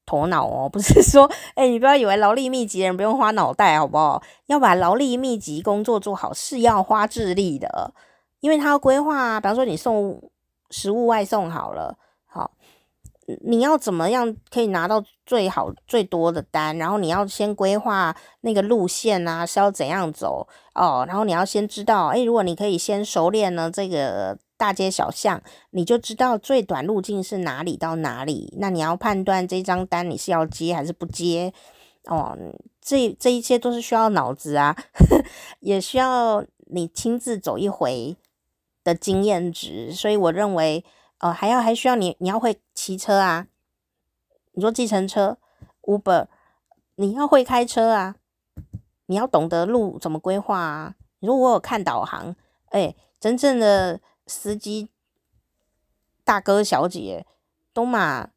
A: 头脑哦，不是说，哎，你不要以为劳力密集的人不用花脑袋，好不好？要把劳力密集工作做好是要花智力的，因为他要规划，比方说你送食物外送好了，你要怎么样可以拿到最好最多的单？然后你要先规划那个路线啊，是要怎样走哦？然后你要先知道，诶，如果你可以先熟练呢这个大街小巷，你就知道最短路径是哪里到哪里。那你要判断这张单你是要接还是不接哦？这这一切都是需要脑子啊，也需要你亲自走一回的经验值。所以我认为。哦，还要还需要你，你要会骑车啊。你说计程车、Uber，你要会开车啊。你要懂得路怎么规划啊。你说我有看导航，哎，真正的司机大哥小姐都嘛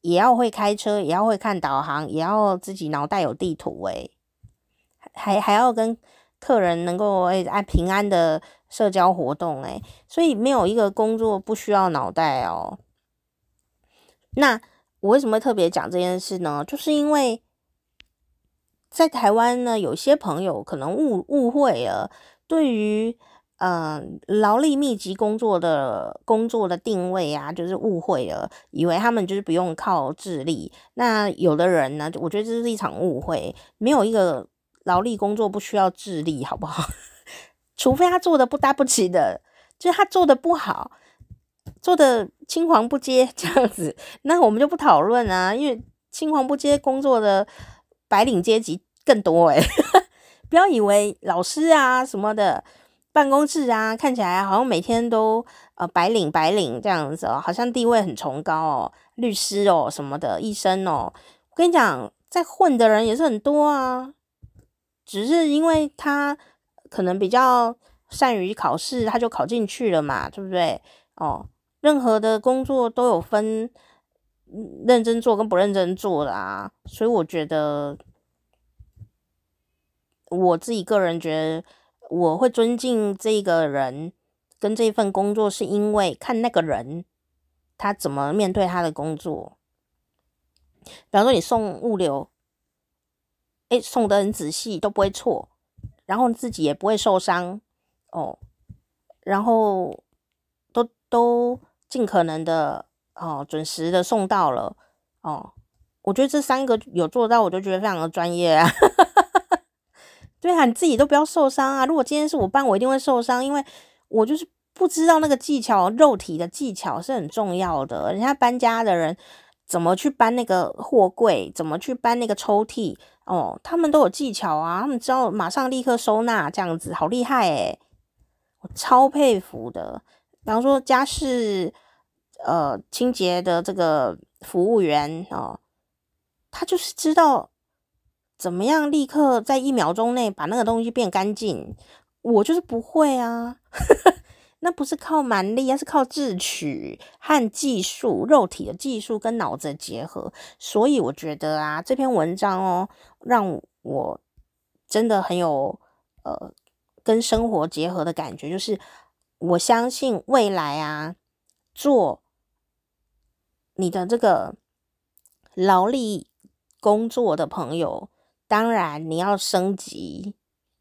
A: 也要会开车，也要会看导航，也要自己脑袋有地图哎，还还要跟客人能够哎按平安的。社交活动，诶，所以没有一个工作不需要脑袋哦。那我为什么会特别讲这件事呢？就是因为在台湾呢，有些朋友可能误误会了，对于嗯劳力密集工作的工作的定位啊，就是误会了，以为他们就是不用靠智力。那有的人呢，我觉得这是一场误会，没有一个劳力工作不需要智力，好不好？除非他做的不搭不起的，就是他做的不好，做的青黄不接 这样子，那我们就不讨论啊。因为青黄不接工作的白领阶级更多诶，不要以为老师啊什么的办公室啊，看起来好像每天都呃白领白领这样子哦，好像地位很崇高哦，律师哦什么的，医生哦。我跟你讲，在混的人也是很多啊，只是因为他。可能比较善于考试，他就考进去了嘛，对不对？哦，任何的工作都有分认真做跟不认真做的啊，所以我觉得我自己个人觉得我会尊敬这个人跟这份工作，是因为看那个人他怎么面对他的工作。比方说你送物流，诶，送的很仔细，都不会错。然后自己也不会受伤哦，然后都都尽可能的哦准时的送到了哦，我觉得这三个有做到，我就觉得非常的专业啊。对啊，你自己都不要受伤啊！如果今天是我搬，我一定会受伤，因为我就是不知道那个技巧，肉体的技巧是很重要的。人家搬家的人怎么去搬那个货柜，怎么去搬那个抽屉。哦，他们都有技巧啊，他们知道马上立刻收纳，这样子好厉害诶，我超佩服的。比方说家事，呃，清洁的这个服务员哦，他就是知道怎么样立刻在一秒钟内把那个东西变干净。我就是不会啊。那不是靠蛮力，而是靠智取和技术、肉体的技术跟脑子的结合。所以我觉得啊，这篇文章哦，让我真的很有呃跟生活结合的感觉。就是我相信未来啊，做你的这个劳力工作的朋友，当然你要升级，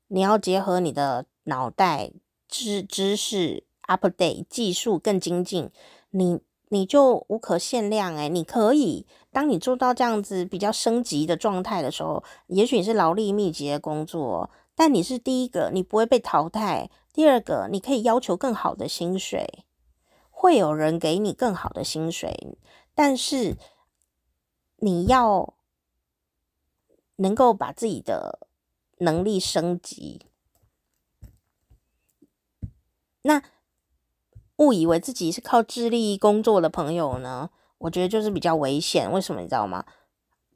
A: 你要结合你的脑袋知知识。Update 技术更精进，你你就无可限量诶，你可以，当你做到这样子比较升级的状态的时候，也许你是劳力密集的工作，但你是第一个，你不会被淘汰；第二个，你可以要求更好的薪水，会有人给你更好的薪水，但是你要能够把自己的能力升级，那。误以为自己是靠智力工作的朋友呢，我觉得就是比较危险。为什么你知道吗？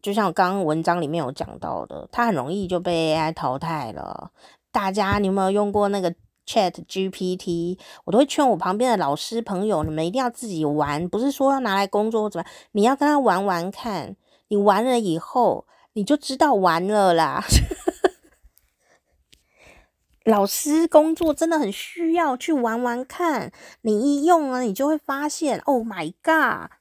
A: 就像刚刚文章里面有讲到的，他很容易就被 AI 淘汰了。大家你有没有用过那个 Chat GPT？我都会劝我旁边的老师朋友，你们一定要自己玩，不是说要拿来工作或怎么样，你要跟他玩玩看。你玩了以后，你就知道玩了啦。老师工作真的很需要去玩玩看，你一用啊，你就会发现，Oh my god！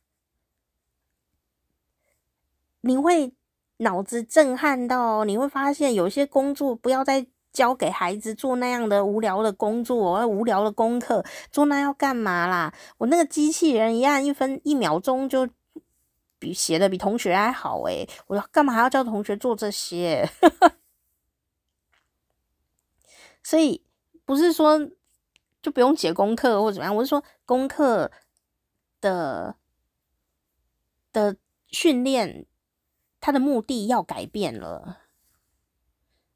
A: 你会脑子震撼到，你会发现有些工作不要再交给孩子做那样的无聊的工作，无聊的功课，做那要干嘛啦？我那个机器人一按一分一秒钟就比写的比同学还好诶，我干嘛还要教同学做这些？所以不是说就不用写功课或怎么样，我是说功课的的训练，它的目的要改变了。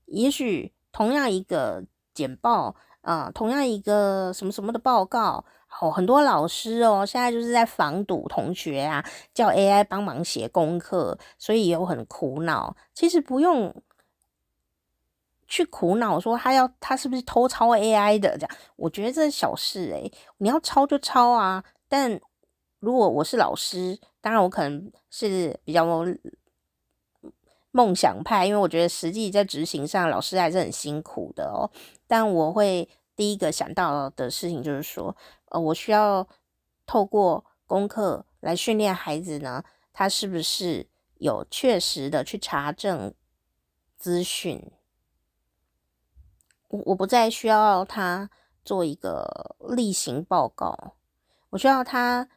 A: 也许同样一个简报啊、呃，同样一个什么什么的报告，哦，很多老师哦，现在就是在防堵同学啊，叫 AI 帮忙写功课，所以有很苦恼。其实不用去苦恼说他要他是不是偷抄 AI 的这样，我觉得这是小事诶，你要抄就抄啊。但如果我是老师，当然我可能是比较。梦想派，因为我觉得实际在执行上，老师还是很辛苦的哦。但我会第一个想到的事情就是说，呃，我需要透过功课来训练孩子呢，他是不是有确实的去查证资讯。我不再需要他做一个例行报告，我需要他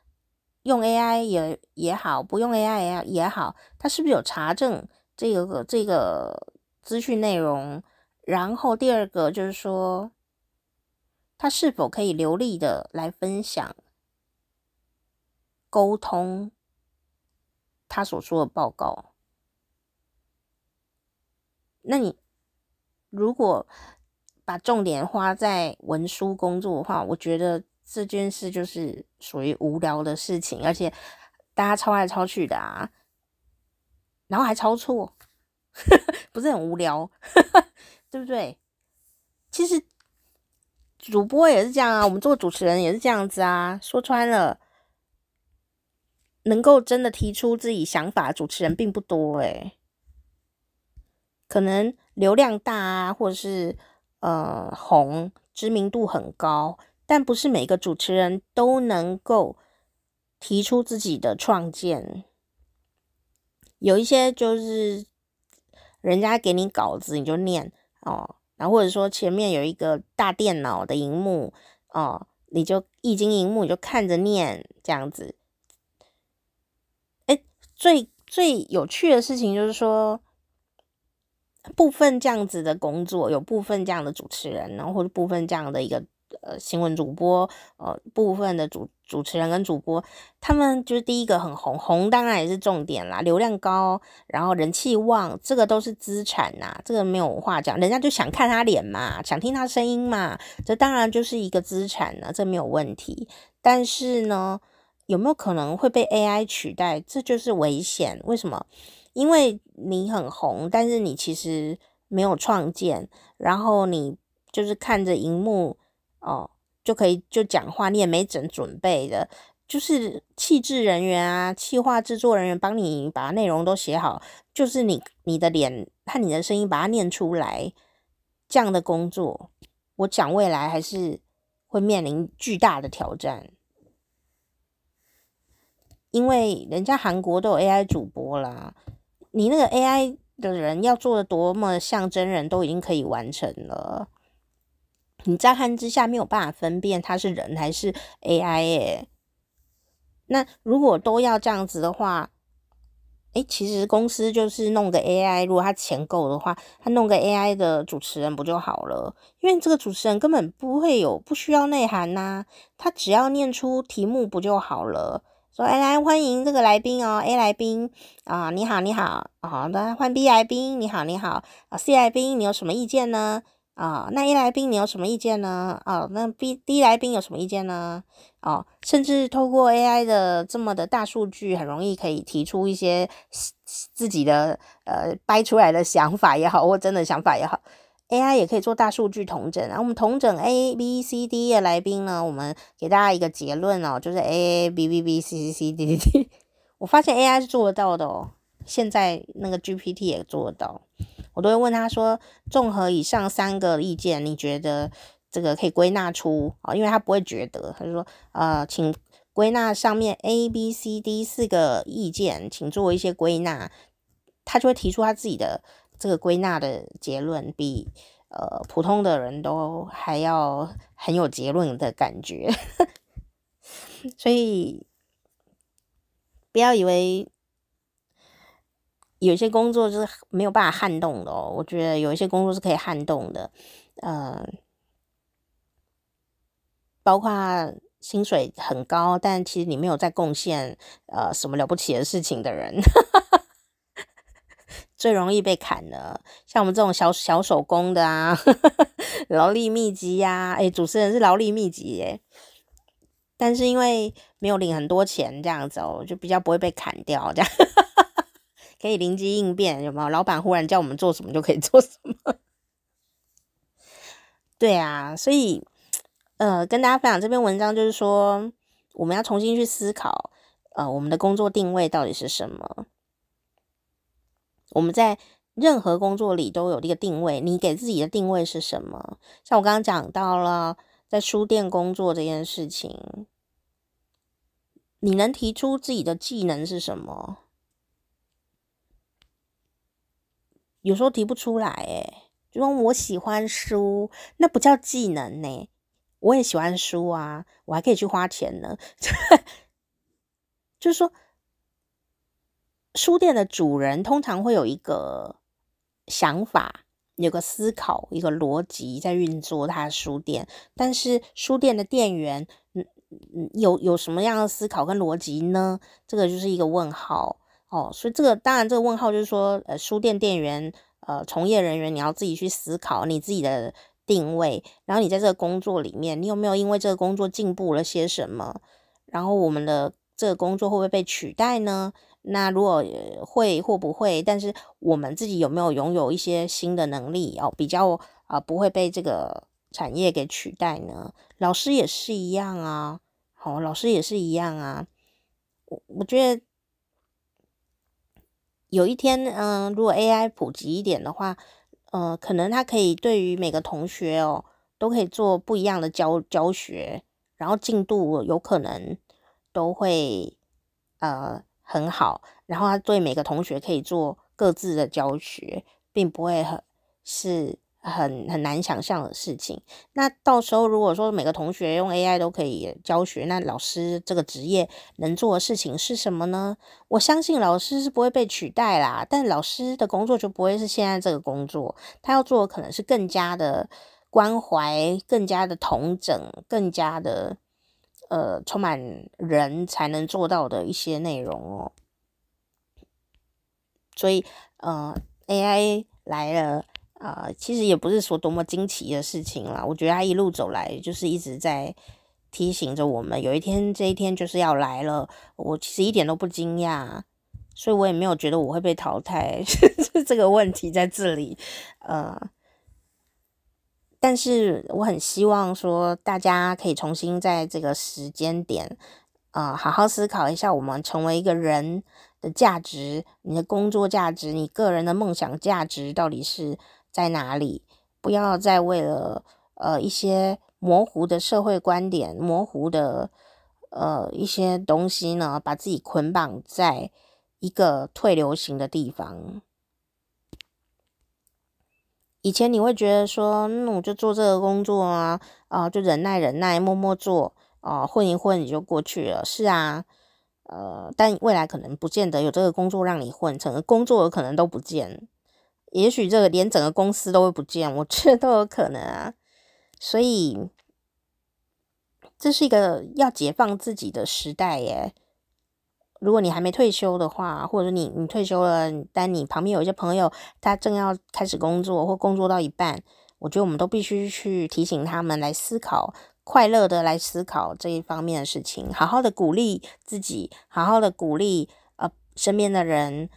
A: 用 AI 也也好，不用 AI 也也好，他是不是有查证？这个这个资讯内容，然后第二个就是说，他是否可以流利的来分享、沟通他所说的报告？那你如果把重点花在文书工作的话，我觉得这件事就是属于无聊的事情，而且大家抄来抄去的啊。然后还抄错，不是很无聊，对不对？其实主播也是这样啊，我们做主持人也是这样子啊。说穿了，能够真的提出自己想法主持人并不多诶，可能流量大啊，或者是呃红，知名度很高，但不是每个主持人都能够提出自己的创建。有一些就是人家给你稿子，你就念哦，然后或者说前面有一个大电脑的荧幕哦，你就液晶荧幕你就看着念这样子。诶，最最有趣的事情就是说，部分这样子的工作，有部分这样的主持人，然后或者部分这样的一个。呃，新闻主播，呃，部分的主主持人跟主播，他们就是第一个很红，红当然也是重点啦，流量高，然后人气旺，这个都是资产呐，这个没有话讲，人家就想看他脸嘛，想听他声音嘛，这当然就是一个资产呢，这没有问题。但是呢，有没有可能会被 AI 取代？这就是危险。为什么？因为你很红，但是你其实没有创建，然后你就是看着荧幕。哦，就可以就讲话，你也没整准备的，就是气质人员啊，企划制作人员帮你把内容都写好，就是你你的脸和你的声音把它念出来，这样的工作，我讲未来还是会面临巨大的挑战，因为人家韩国都有 AI 主播啦，你那个 AI 的人要做的多么像真人，都已经可以完成了。你乍看之下没有办法分辨他是人还是 AI 耶。那如果都要这样子的话，诶，其实公司就是弄个 AI，如果他钱够的话，他弄个 AI 的主持人不就好了？因为这个主持人根本不会有不需要内涵呐，他只要念出题目不就好了？说，哎，来欢迎这个来宾哦，A 来宾啊，你好你好，好的，换 B 来宾，你好你好，啊 C 来宾，你有什么意见呢？啊，那 A 来宾你有什么意见呢？啊，那 B D 来宾有什么意见呢？哦，甚至透过 AI 的这么的大数据，很容易可以提出一些自己的呃掰出来的想法也好，或真的想法也好，AI 也可以做大数据同整。然后我们同整 A B C D 的来宾呢，我们给大家一个结论哦，就是 A A B B B C C C D D D。我发现 AI 是做得到的哦，现在那个 GPT 也做得到。我都会问他说：“综合以上三个意见，你觉得这个可以归纳出啊？因为他不会觉得，他就说：呃，请归纳上面 A、B、C、D 四个意见，请做一些归纳。他就会提出他自己的这个归纳的结论，比呃普通的人都还要很有结论的感觉。所以不要以为有些工作是没有办法撼动的哦。我觉得有一些工作是可以撼动的，呃，包括薪水很高，但其实你没有在贡献呃什么了不起的事情的人，最容易被砍的。像我们这种小小手工的啊，劳力密集呀、啊，哎，主持人是劳力密集耶，但是因为没有领很多钱，这样子哦，就比较不会被砍掉这样。可以灵机应变，有没有？老板忽然叫我们做什么就可以做什么。对啊，所以呃，跟大家分享这篇文章，就是说我们要重新去思考，呃，我们的工作定位到底是什么？我们在任何工作里都有一个定位，你给自己的定位是什么？像我刚刚讲到了，在书店工作这件事情，你能提出自己的技能是什么？有时候提不出来，哎，就说我喜欢书，那不叫技能呢。我也喜欢书啊，我还可以去花钱呢。就是说，书店的主人通常会有一个想法，有个思考，一个逻辑在运作他的书店。但是书店的店员，嗯嗯，有有什么样的思考跟逻辑呢？这个就是一个问号。哦，所以这个当然，这个问号就是说，呃，书店店员，呃，从业人员，你要自己去思考你自己的定位，然后你在这个工作里面，你有没有因为这个工作进步了些什么？然后我们的这个工作会不会被取代呢？那如果会或不会，但是我们自己有没有拥有一些新的能力哦，比较啊，不会被这个产业给取代呢？老师也是一样啊，好，老师也是一样啊，我我觉得。有一天，嗯、如果 AI 普及一点的话，呃，可能它可以对于每个同学哦，都可以做不一样的教教学，然后进度有可能都会呃很好，然后他对每个同学可以做各自的教学，并不会很是。很很难想象的事情。那到时候如果说每个同学用 AI 都可以教学，那老师这个职业能做的事情是什么呢？我相信老师是不会被取代啦，但老师的工作就不会是现在这个工作，他要做的可能是更加的关怀、更加的同整、更加的呃充满人才能做到的一些内容哦。所以呃，AI 来了。啊、呃，其实也不是说多么惊奇的事情啦。我觉得他一路走来，就是一直在提醒着我们，有一天这一天就是要来了。我其实一点都不惊讶，所以我也没有觉得我会被淘汰，这个问题在这里。呃，但是我很希望说，大家可以重新在这个时间点，啊、呃，好好思考一下，我们成为一个人的价值，你的工作价值，你个人的梦想价值到底是在哪里？不要再为了呃一些模糊的社会观点、模糊的呃一些东西呢，把自己捆绑在一个退流行的地方。以前你会觉得说，那、嗯、我就做这个工作啊，啊、就忍耐忍耐，默默做啊、混一混你就过去了。是啊，呃，但未来可能不见得有这个工作让你混，整个工作有可能都不见。也许这个连整个公司都会不见，我觉得都有可能啊。所以这是一个要解放自己的时代耶。如果你还没退休的话，或者你你退休了，但你旁边有一些朋友，他正要开始工作或工作到一半，我觉得我们都必须去提醒他们来思考，快乐的来思考这一方面的事情，好好的鼓励自己，好好的鼓励呃身边的人。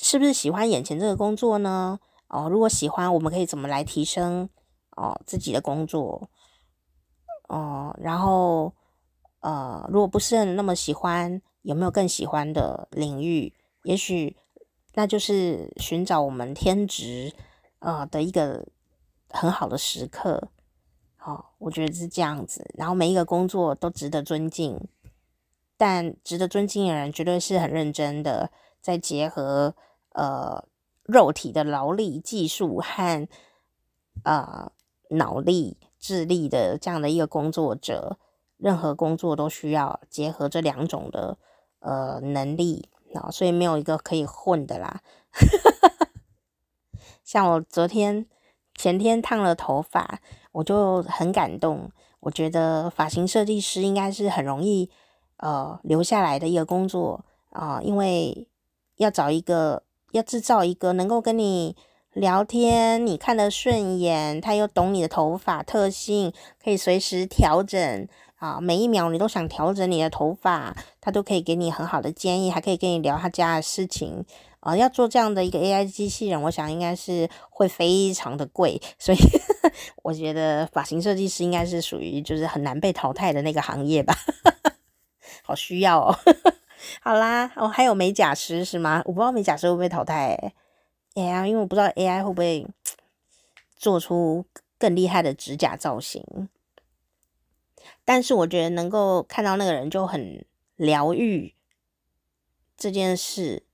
A: 是不是喜欢眼前这个工作呢？哦，如果喜欢，我们可以怎么来提升哦自己的工作？哦，然后呃，如果不是那么喜欢，有没有更喜欢的领域？也许那就是寻找我们天职啊、呃、的一个很好的时刻。好、哦，我觉得是这样子。然后每一个工作都值得尊敬，但值得尊敬的人绝对是很认真的，在结合。呃，肉体的劳力、技术和呃脑力、智力的这样的一个工作者，任何工作都需要结合这两种的呃能力，哦，所以没有一个可以混的啦。像我昨天、前天烫了头发，我就很感动。我觉得发型设计师应该是很容易呃留下来的一个工作啊，因为要找一个，要制造一个能够跟你聊天，你看得顺眼，他又懂你的头发特性，可以随时调整啊，每一秒你都想调整你的头发，他都可以给你很好的建议，还可以跟你聊他家的事情啊。要做这样的一个 AI 机器人，我想应该是会非常的贵，所以 我觉得发型设计师应该是属于就是很难被淘汰的那个行业吧，好需要哦。好啦，哦，还有美甲师是吗？我不知道美甲师会不会淘汰欸。AI，因为我不知道 AI 会不会做出更厉害的指甲造型，但是我觉得能够看到那个人就很疗愈，这件事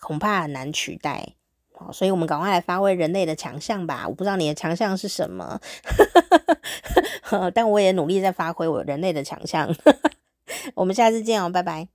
A: 恐怕很难取代。所以我们赶快来发挥人类的强项吧！我不知道你的强项是什么，但我也努力在发挥我人类的强项。我们下次见哦，拜拜。